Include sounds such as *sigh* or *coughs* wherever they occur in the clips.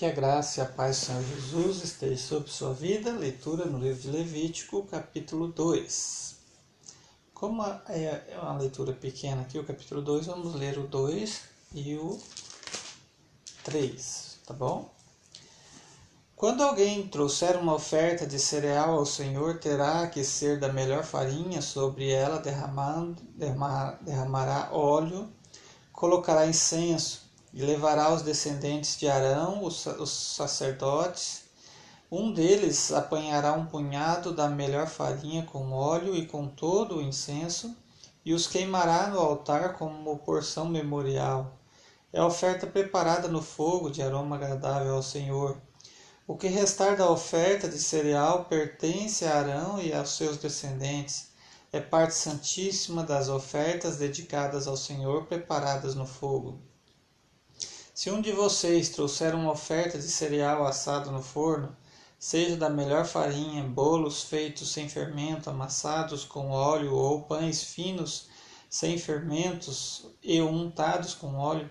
Que a graça e a paz do Senhor Jesus esteja sobre sua vida. Leitura no livro de Levítico, capítulo 2. Como é, é uma leitura pequena aqui, o capítulo 2, vamos ler o 2 e o 3, tá bom? Quando alguém trouxer uma oferta de cereal ao Senhor, terá que ser da melhor farinha, sobre ela derramando, derramará óleo, colocará incenso e levará os descendentes de Arão, os, os sacerdotes. Um deles apanhará um punhado da melhor farinha com óleo e com todo o incenso, e os queimará no altar como porção memorial. É oferta preparada no fogo de aroma agradável ao Senhor. O que restar da oferta de cereal pertence a Arão e aos seus descendentes. É parte santíssima das ofertas dedicadas ao Senhor preparadas no fogo. Se um de vocês trouxer uma oferta de cereal assado no forno, seja da melhor farinha, bolos feitos sem fermento, amassados com óleo, ou pães finos sem fermentos e untados com óleo,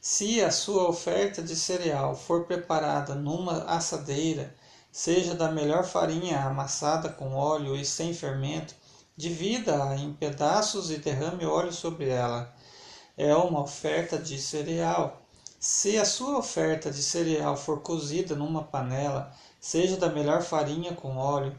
se a sua oferta de cereal for preparada numa assadeira, seja da melhor farinha amassada com óleo e sem fermento, divida-a em pedaços e derrame óleo sobre ela. É uma oferta de cereal. Se a sua oferta de cereal for cozida numa panela, seja da melhor farinha com óleo,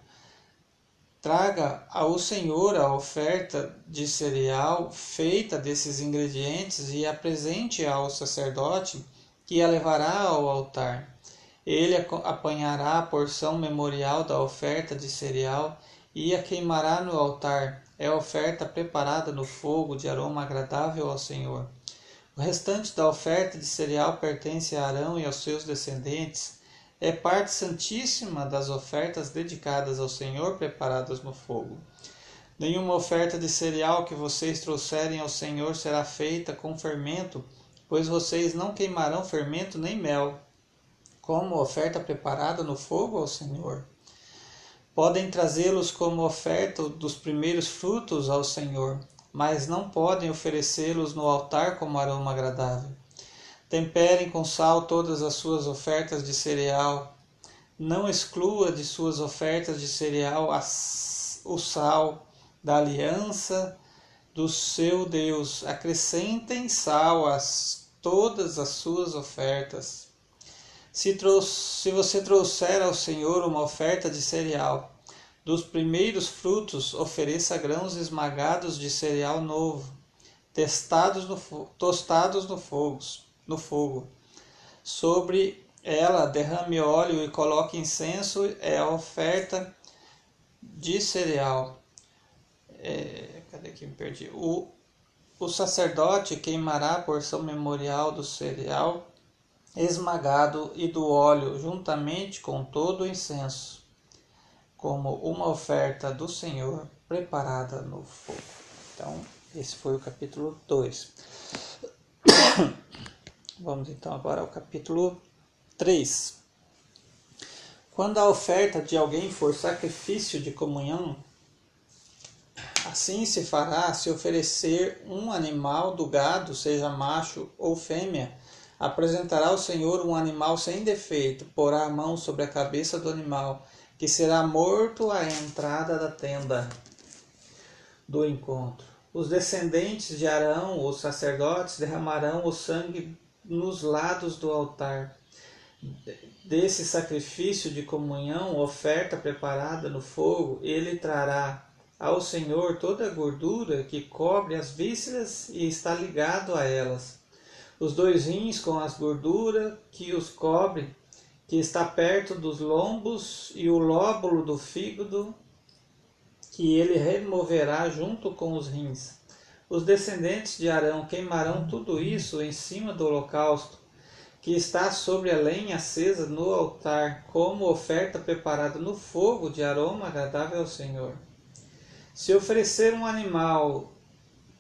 traga ao Senhor a oferta de cereal feita desses ingredientes e apresente ao sacerdote, que a levará ao altar. Ele apanhará a porção memorial da oferta de cereal e a queimará no altar. É oferta preparada no fogo de aroma agradável ao Senhor. O restante da oferta de cereal pertence a Arão e aos seus descendentes é parte santíssima das ofertas dedicadas ao Senhor preparadas no fogo. Nenhuma oferta de cereal que vocês trouxerem ao Senhor será feita com fermento, pois vocês não queimarão fermento nem mel, como oferta preparada no fogo ao Senhor. Podem trazê-los como oferta dos primeiros frutos ao Senhor, mas não podem oferecê-los no altar como aroma agradável. Temperem com sal todas as suas ofertas de cereal. Não exclua de suas ofertas de cereal o sal da aliança do seu Deus. Acrescentem sal a todas as suas ofertas. Se, se você trouxer ao Senhor uma oferta de cereal, dos primeiros frutos ofereça grãos esmagados de cereal novo, testados no, tostados no fogo no fogo. Sobre ela derrame óleo e coloque incenso, é a oferta de cereal. É, cadê que me perdi? O, o sacerdote queimará a porção memorial do cereal esmagado e do óleo, juntamente com todo o incenso, como uma oferta do Senhor preparada no fogo. Então, esse foi o capítulo 2. *coughs* Vamos então agora ao capítulo 3. Quando a oferta de alguém for sacrifício de comunhão, assim se fará se oferecer um animal do gado, seja macho ou fêmea, apresentará ao Senhor um animal sem defeito, porá a mão sobre a cabeça do animal, que será morto à entrada da tenda do encontro. Os descendentes de Arão, os sacerdotes, derramarão o sangue nos lados do altar. Desse sacrifício de comunhão, oferta preparada no fogo, ele trará ao Senhor toda a gordura que cobre as vísceras e está ligado a elas. Os dois rins com as gorduras que os cobre, que está perto dos lombos, e o lóbulo do fígado, que ele removerá junto com os rins. Os descendentes de Arão queimarão tudo isso em cima do holocausto, que está sobre a lenha acesa no altar, como oferta preparada no fogo de aroma agradável ao Senhor. Se oferecer um animal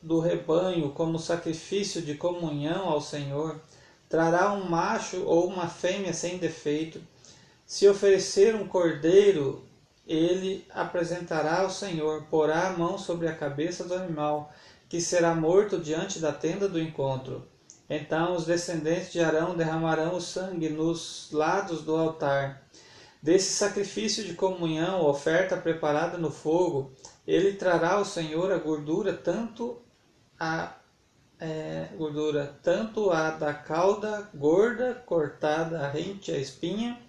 do rebanho como sacrifício de comunhão ao Senhor, trará um macho ou uma fêmea sem defeito. Se oferecer um cordeiro, ele apresentará ao Senhor, porá a mão sobre a cabeça do animal que será morto diante da tenda do encontro. Então os descendentes de Arão derramarão o sangue nos lados do altar. Desse sacrifício de comunhão, oferta preparada no fogo, ele trará ao Senhor a gordura tanto a é, gordura tanto a da cauda gorda cortada rente à espinha,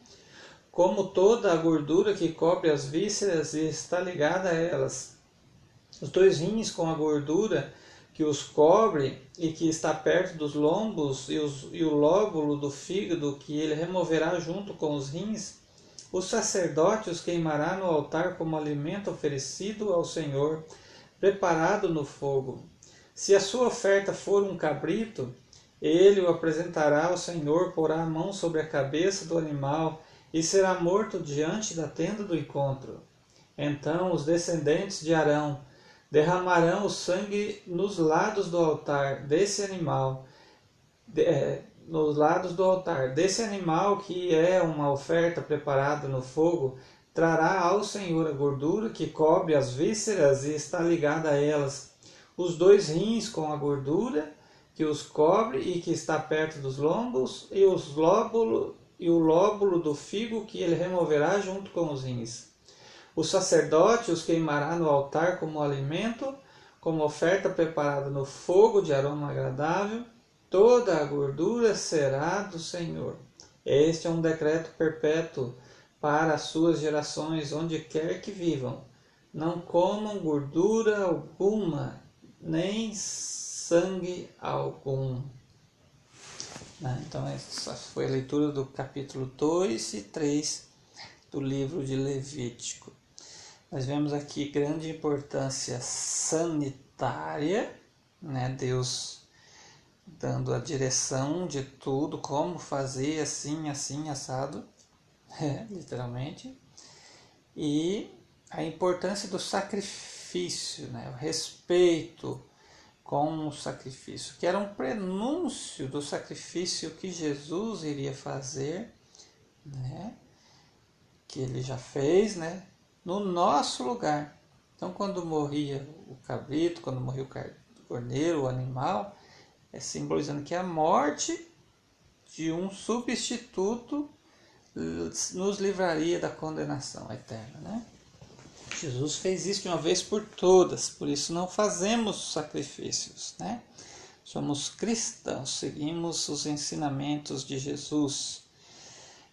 como toda a gordura que cobre as vísceras e está ligada a elas. Os dois rins com a gordura que os cobre e que está perto dos lombos e, os, e o lóbulo do fígado que ele removerá junto com os rins, o sacerdote os queimará no altar como alimento oferecido ao Senhor, preparado no fogo. Se a sua oferta for um cabrito, ele o apresentará ao Senhor, porá a mão sobre a cabeça do animal e será morto diante da tenda do encontro. Então os descendentes de Arão derramarão o sangue nos lados do altar desse animal, é, nos lados do altar desse animal que é uma oferta preparada no fogo, trará ao Senhor a gordura que cobre as vísceras e está ligada a elas, os dois rins com a gordura que os cobre e que está perto dos lombos, e os lóbulo, e o lóbulo do figo que ele removerá junto com os rins. O sacerdote os queimará no altar como alimento, como oferta preparada no fogo de aroma agradável. Toda a gordura será do Senhor. Este é um decreto perpétuo para as suas gerações, onde quer que vivam. Não comam gordura alguma, nem sangue algum. Né? Então, essa foi a leitura do capítulo 2 e 3 do livro de Levítico. Nós vemos aqui grande importância sanitária, né? Deus dando a direção de tudo, como fazer assim, assim, assado, *laughs* é, literalmente, e a importância do sacrifício, né? o respeito com o sacrifício, que era um prenúncio do sacrifício que Jesus iria fazer, né? que ele já fez, né? no nosso lugar. Então, quando morria o cabrito, quando morria o cordeiro, o animal, é simbolizando que a morte de um substituto nos livraria da condenação eterna, né? Jesus fez isso de uma vez por todas, por isso não fazemos sacrifícios, né? Somos cristãos, seguimos os ensinamentos de Jesus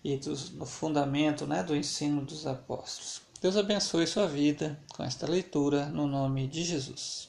e do, no fundamento né, do ensino dos apóstolos. Deus abençoe sua vida com esta leitura no nome de Jesus.